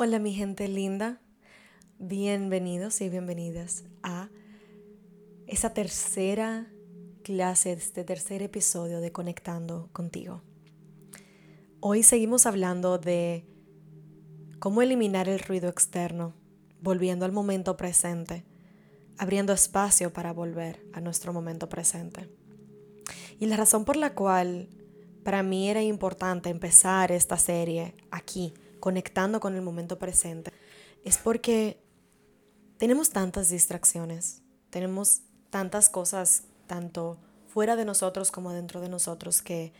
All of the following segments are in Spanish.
Hola mi gente linda, bienvenidos y bienvenidas a esa tercera clase, este tercer episodio de Conectando contigo. Hoy seguimos hablando de cómo eliminar el ruido externo, volviendo al momento presente, abriendo espacio para volver a nuestro momento presente. Y la razón por la cual para mí era importante empezar esta serie aquí, conectando con el momento presente, es porque tenemos tantas distracciones, tenemos tantas cosas, tanto fuera de nosotros como dentro de nosotros, que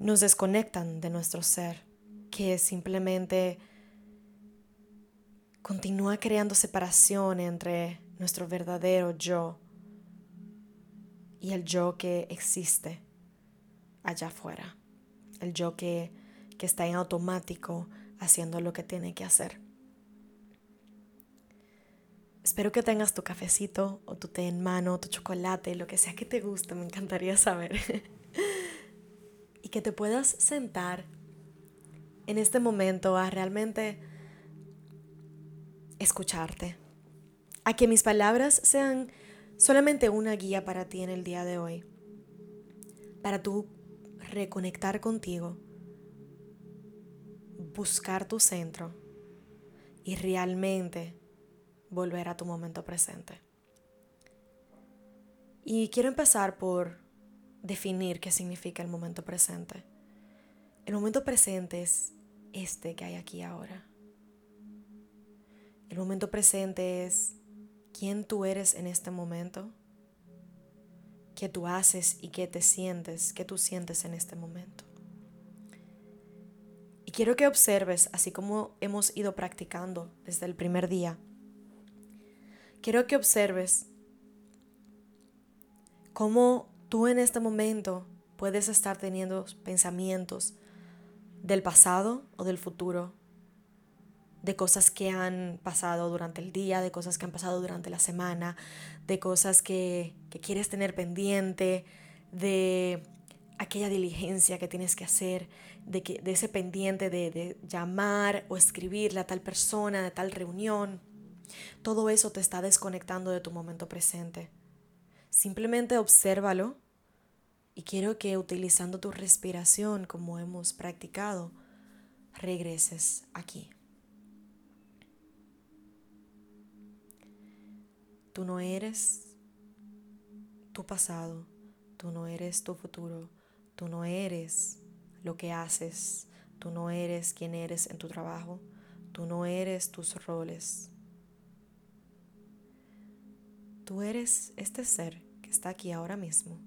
nos desconectan de nuestro ser, que simplemente continúa creando separación entre nuestro verdadero yo y el yo que existe allá afuera, el yo que que está en automático haciendo lo que tiene que hacer. Espero que tengas tu cafecito o tu té en mano, tu chocolate, lo que sea que te guste, me encantaría saber. y que te puedas sentar en este momento a realmente escucharte. A que mis palabras sean solamente una guía para ti en el día de hoy. Para tú reconectar contigo buscar tu centro y realmente volver a tu momento presente. Y quiero empezar por definir qué significa el momento presente. El momento presente es este que hay aquí ahora. El momento presente es quién tú eres en este momento, qué tú haces y qué te sientes, qué tú sientes en este momento. Y quiero que observes, así como hemos ido practicando desde el primer día, quiero que observes cómo tú en este momento puedes estar teniendo pensamientos del pasado o del futuro, de cosas que han pasado durante el día, de cosas que han pasado durante la semana, de cosas que, que quieres tener pendiente, de aquella diligencia que tienes que hacer, de, que, de ese pendiente de, de llamar o escribirle a tal persona, de tal reunión. Todo eso te está desconectando de tu momento presente. Simplemente obsérvalo y quiero que utilizando tu respiración como hemos practicado, regreses aquí. Tú no eres tu pasado, tú no eres tu futuro, Tú no eres lo que haces, tú no eres quien eres en tu trabajo, tú no eres tus roles. Tú eres este ser que está aquí ahora mismo,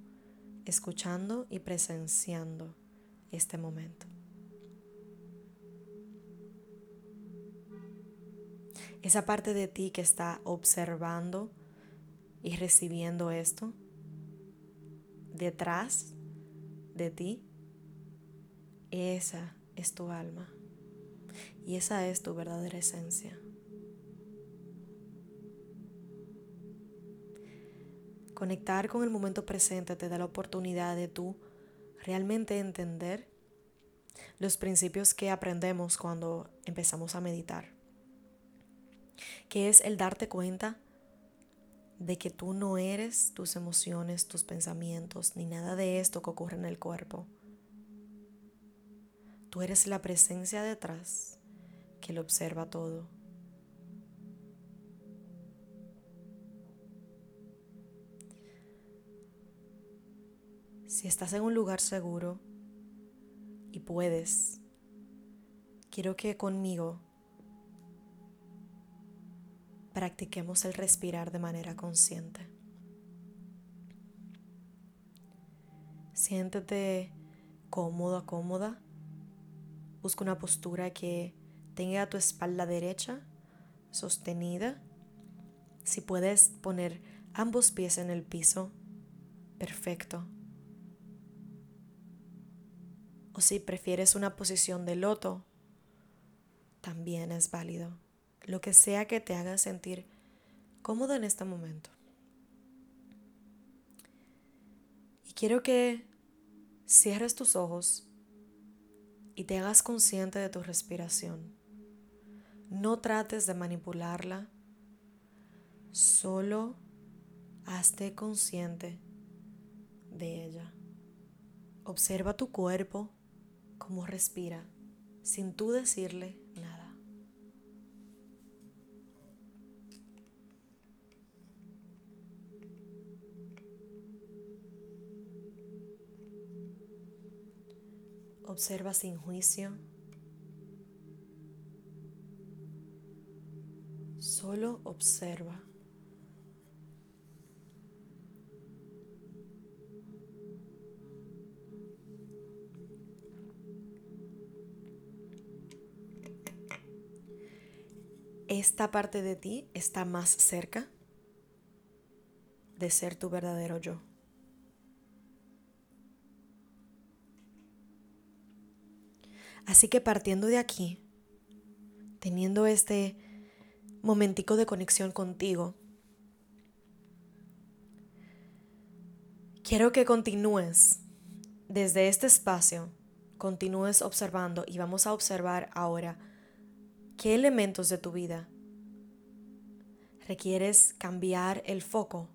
escuchando y presenciando este momento. Esa parte de ti que está observando y recibiendo esto, detrás de ti, esa es tu alma y esa es tu verdadera esencia. Conectar con el momento presente te da la oportunidad de tú realmente entender los principios que aprendemos cuando empezamos a meditar, que es el darte cuenta de que tú no eres tus emociones, tus pensamientos, ni nada de esto que ocurre en el cuerpo. Tú eres la presencia detrás que lo observa todo. Si estás en un lugar seguro y puedes, quiero que conmigo practiquemos el respirar de manera consciente. Siéntete cómodo, cómoda. Busca una postura que tenga tu espalda derecha sostenida. Si puedes poner ambos pies en el piso, perfecto. O si prefieres una posición de loto, también es válido lo que sea que te haga sentir cómodo en este momento. Y quiero que cierres tus ojos y te hagas consciente de tu respiración. No trates de manipularla, solo hazte consciente de ella. Observa tu cuerpo, cómo respira, sin tú decirle Observa sin juicio. Solo observa. esta parte de ti está más cerca de ser tu verdadero yo. Así que partiendo de aquí, teniendo este momentico de conexión contigo, quiero que continúes desde este espacio, continúes observando y vamos a observar ahora qué elementos de tu vida requieres cambiar el foco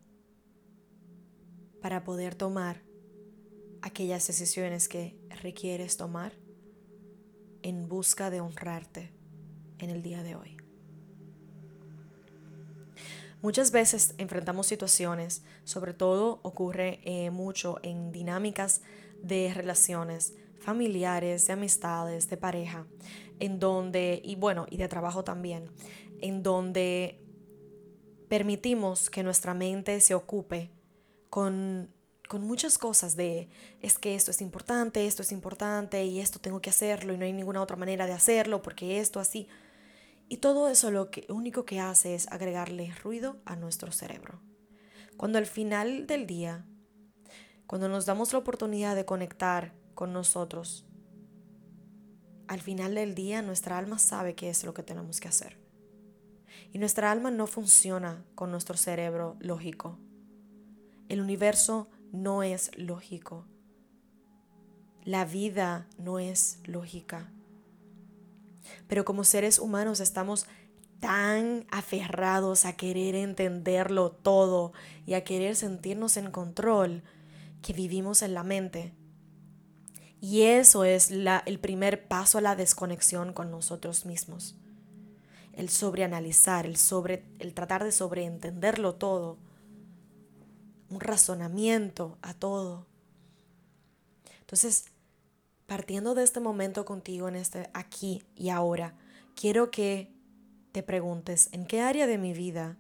para poder tomar aquellas decisiones que requieres tomar en busca de honrarte en el día de hoy. Muchas veces enfrentamos situaciones, sobre todo ocurre eh, mucho en dinámicas de relaciones familiares, de amistades, de pareja, en donde, y bueno, y de trabajo también, en donde permitimos que nuestra mente se ocupe con, con muchas cosas de es que esto es importante, esto es importante y esto tengo que hacerlo y no hay ninguna otra manera de hacerlo porque esto así. Y todo eso lo que único que hace es agregarle ruido a nuestro cerebro. Cuando al final del día, cuando nos damos la oportunidad de conectar con nosotros, al final del día nuestra alma sabe qué es lo que tenemos que hacer. Y nuestra alma no funciona con nuestro cerebro lógico. El universo no es lógico. La vida no es lógica. Pero como seres humanos estamos tan aferrados a querer entenderlo todo y a querer sentirnos en control que vivimos en la mente. Y eso es la, el primer paso a la desconexión con nosotros mismos el sobreanalizar, el, sobre, el tratar de sobreentenderlo todo, un razonamiento a todo. Entonces, partiendo de este momento contigo en este aquí y ahora, quiero que te preguntes en qué área de mi vida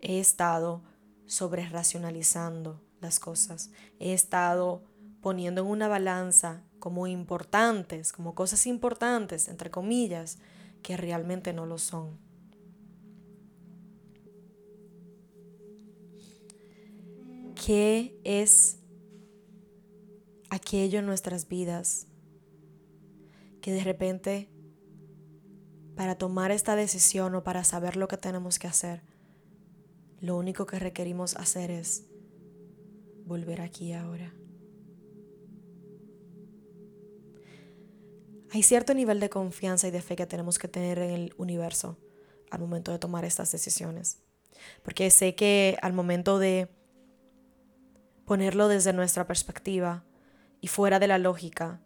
he estado sobre racionalizando las cosas, he estado poniendo en una balanza como importantes, como cosas importantes, entre comillas, que realmente no lo son. ¿Qué es aquello en nuestras vidas que de repente para tomar esta decisión o para saber lo que tenemos que hacer, lo único que requerimos hacer es volver aquí ahora? Hay cierto nivel de confianza y de fe que tenemos que tener en el universo al momento de tomar estas decisiones. Porque sé que al momento de ponerlo desde nuestra perspectiva y fuera de la lógica,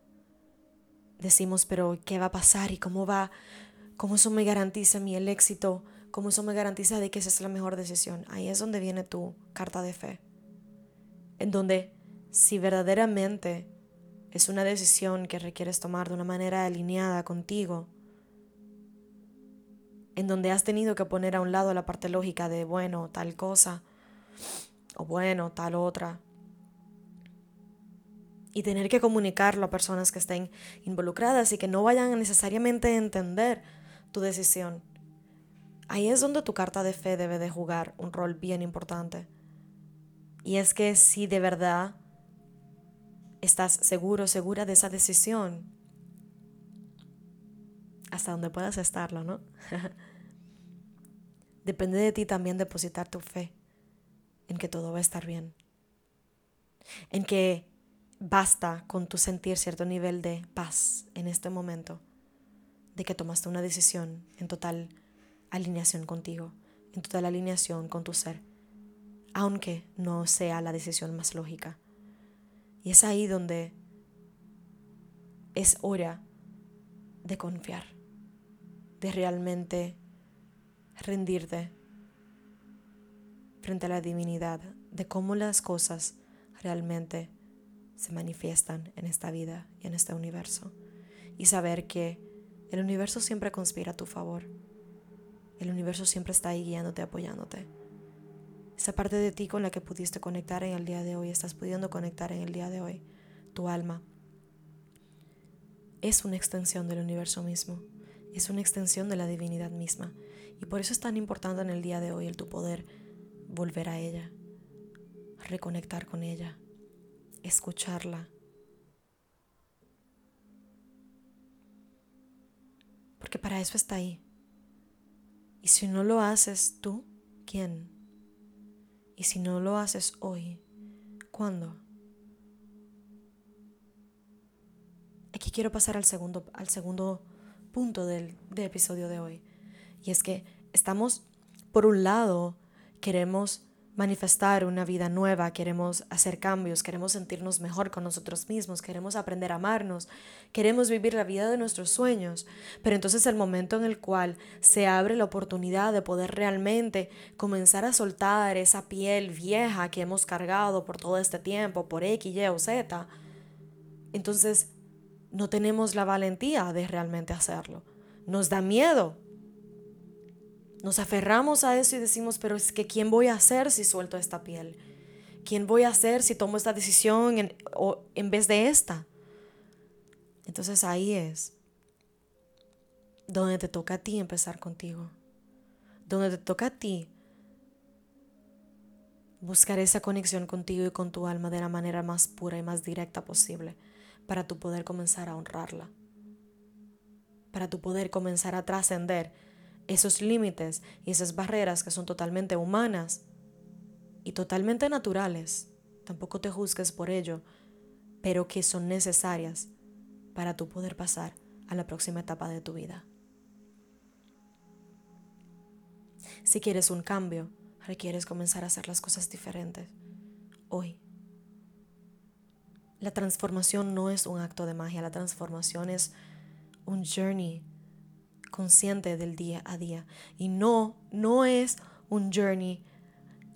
decimos, pero ¿qué va a pasar? ¿Y cómo va? ¿Cómo eso me garantiza mi el éxito? ¿Cómo eso me garantiza de que esa es la mejor decisión? Ahí es donde viene tu carta de fe. En donde si verdaderamente es una decisión que requieres tomar de una manera alineada contigo, en donde has tenido que poner a un lado la parte lógica de, bueno, tal cosa, o bueno, tal otra, y tener que comunicarlo a personas que estén involucradas y que no vayan necesariamente a entender tu decisión. Ahí es donde tu carta de fe debe de jugar un rol bien importante. Y es que si de verdad estás seguro, segura de esa decisión. Hasta donde puedas estarlo, ¿no? Depende de ti también depositar tu fe en que todo va a estar bien. En que basta con tu sentir cierto nivel de paz en este momento. de que tomaste una decisión en total alineación contigo, en total alineación con tu ser, aunque no sea la decisión más lógica. Y es ahí donde es hora de confiar, de realmente rendirte frente a la divinidad, de cómo las cosas realmente se manifiestan en esta vida y en este universo. Y saber que el universo siempre conspira a tu favor. El universo siempre está ahí guiándote, apoyándote. Esa parte de ti con la que pudiste conectar en el día de hoy, estás pudiendo conectar en el día de hoy, tu alma, es una extensión del universo mismo, es una extensión de la divinidad misma. Y por eso es tan importante en el día de hoy el tu poder volver a ella, reconectar con ella, escucharla. Porque para eso está ahí. Y si no lo haces tú, ¿quién? Y si no lo haces hoy, ¿cuándo? Aquí quiero pasar al segundo, al segundo punto del, del episodio de hoy. Y es que estamos, por un lado, queremos manifestar una vida nueva, queremos hacer cambios, queremos sentirnos mejor con nosotros mismos, queremos aprender a amarnos, queremos vivir la vida de nuestros sueños. Pero entonces el momento en el cual se abre la oportunidad de poder realmente comenzar a soltar esa piel vieja que hemos cargado por todo este tiempo, por X, Y o Z, entonces no tenemos la valentía de realmente hacerlo. Nos da miedo nos aferramos a eso y decimos, pero es que ¿quién voy a ser si suelto esta piel? ¿Quién voy a ser si tomo esta decisión en, en vez de esta? Entonces ahí es donde te toca a ti empezar contigo. Donde te toca a ti buscar esa conexión contigo y con tu alma de la manera más pura y más directa posible para tu poder comenzar a honrarla. Para tu poder comenzar a trascender esos límites y esas barreras que son totalmente humanas y totalmente naturales, tampoco te juzgues por ello, pero que son necesarias para tu poder pasar a la próxima etapa de tu vida. Si quieres un cambio, requieres comenzar a hacer las cosas diferentes hoy. La transformación no es un acto de magia, la transformación es un journey consciente del día a día. Y no, no es un journey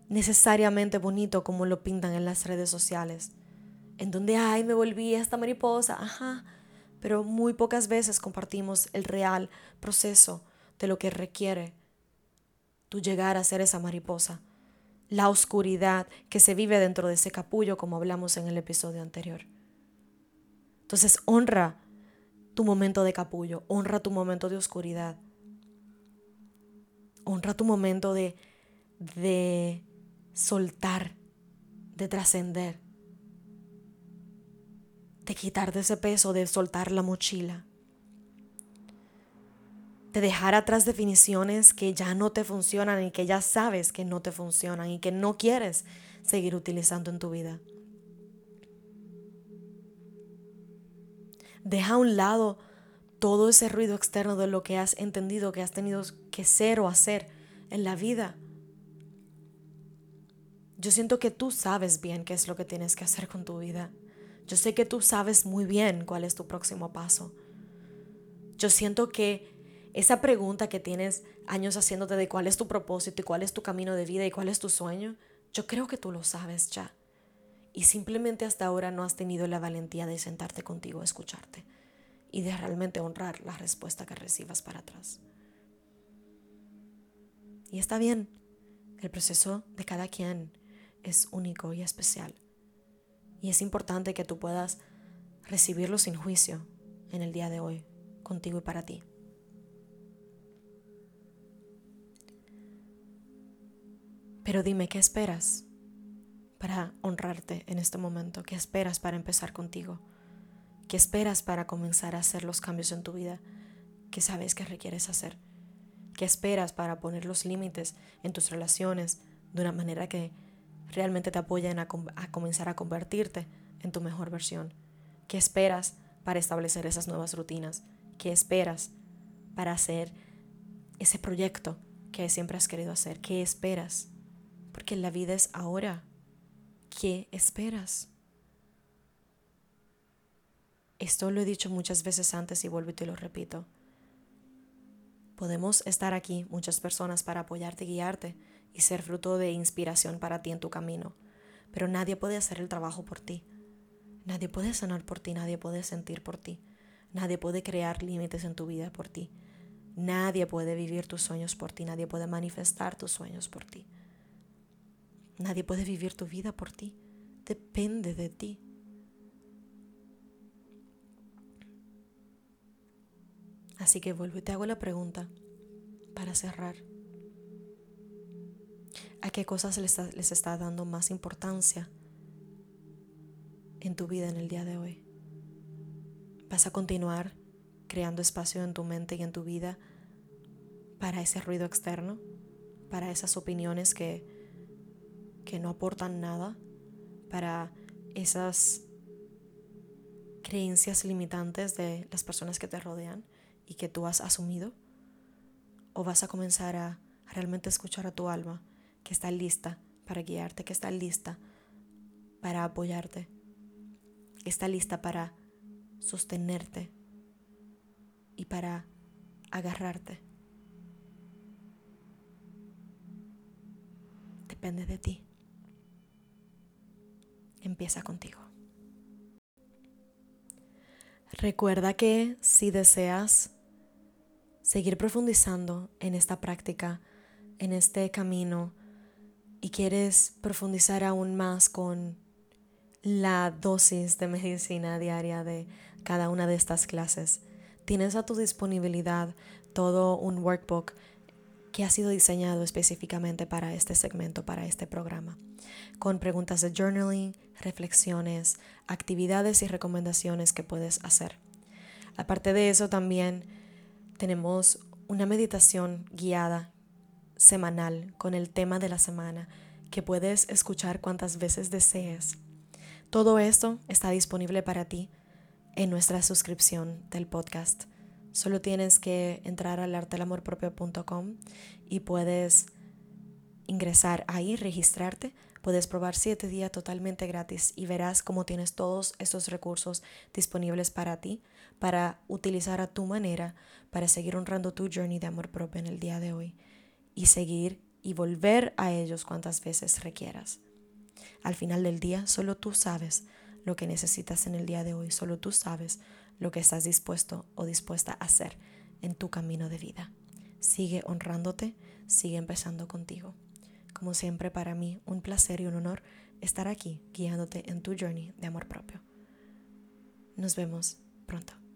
necesariamente bonito como lo pintan en las redes sociales. En donde, ay, me volví esta mariposa, ajá. Pero muy pocas veces compartimos el real proceso de lo que requiere tu llegar a ser esa mariposa. La oscuridad que se vive dentro de ese capullo, como hablamos en el episodio anterior. Entonces, honra tu momento de capullo, honra tu momento de oscuridad. Honra tu momento de, de soltar, de trascender, de quitarte ese peso, de soltar la mochila, de dejar atrás definiciones que ya no te funcionan y que ya sabes que no te funcionan y que no quieres seguir utilizando en tu vida. Deja a un lado todo ese ruido externo de lo que has entendido que has tenido que ser o hacer en la vida. Yo siento que tú sabes bien qué es lo que tienes que hacer con tu vida. Yo sé que tú sabes muy bien cuál es tu próximo paso. Yo siento que esa pregunta que tienes años haciéndote de cuál es tu propósito y cuál es tu camino de vida y cuál es tu sueño, yo creo que tú lo sabes ya y simplemente hasta ahora no has tenido la valentía de sentarte contigo a escucharte y de realmente honrar la respuesta que recibas para atrás. Y está bien, el proceso de cada quien es único y especial. Y es importante que tú puedas recibirlo sin juicio en el día de hoy, contigo y para ti. Pero dime, ¿qué esperas? Para honrarte en este momento? ¿Qué esperas para empezar contigo? ¿Qué esperas para comenzar a hacer los cambios en tu vida que sabes que requieres hacer? ¿Qué esperas para poner los límites en tus relaciones de una manera que realmente te apoyen a, a comenzar a convertirte en tu mejor versión? ¿Qué esperas para establecer esas nuevas rutinas? ¿Qué esperas para hacer ese proyecto que siempre has querido hacer. ¿Qué esperas? Porque la vida es ahora. ¿Qué esperas? Esto lo he dicho muchas veces antes y vuelvo y te lo repito. Podemos estar aquí, muchas personas, para apoyarte guiarte y ser fruto de inspiración para ti en tu camino. Pero nadie puede hacer el trabajo por ti. Nadie puede sanar por ti, nadie puede sentir por ti. Nadie puede crear límites en tu vida por ti. Nadie puede vivir tus sueños por ti, nadie puede manifestar tus sueños por ti. Nadie puede vivir tu vida por ti. Depende de ti. Así que vuelvo y te hago la pregunta para cerrar. ¿A qué cosas les está, les está dando más importancia en tu vida en el día de hoy? ¿Vas a continuar creando espacio en tu mente y en tu vida para ese ruido externo? ¿Para esas opiniones que, que no aportan nada? ¿Para esas creencias limitantes de las personas que te rodean? y que tú has asumido? ¿O vas a comenzar a realmente escuchar a tu alma que está lista para guiarte, que está lista para apoyarte, que está lista para sostenerte y para agarrarte? Depende de ti. Empieza contigo. Recuerda que si deseas seguir profundizando en esta práctica, en este camino, y quieres profundizar aún más con la dosis de medicina diaria de cada una de estas clases, tienes a tu disponibilidad todo un workbook que ha sido diseñado específicamente para este segmento, para este programa, con preguntas de journaling, reflexiones, actividades y recomendaciones que puedes hacer. Aparte de eso, también tenemos una meditación guiada semanal con el tema de la semana que puedes escuchar cuantas veces desees. Todo esto está disponible para ti en nuestra suscripción del podcast. Solo tienes que entrar al artelamorpropio.com y puedes ingresar ahí, registrarte. Puedes probar siete días totalmente gratis y verás cómo tienes todos estos recursos disponibles para ti para utilizar a tu manera para seguir honrando tu journey de amor propio en el día de hoy y seguir y volver a ellos cuantas veces requieras. Al final del día, solo tú sabes lo que necesitas en el día de hoy, solo tú sabes lo que estás dispuesto o dispuesta a hacer en tu camino de vida. Sigue honrándote, sigue empezando contigo. Como siempre, para mí, un placer y un honor estar aquí guiándote en tu journey de amor propio. Nos vemos pronto.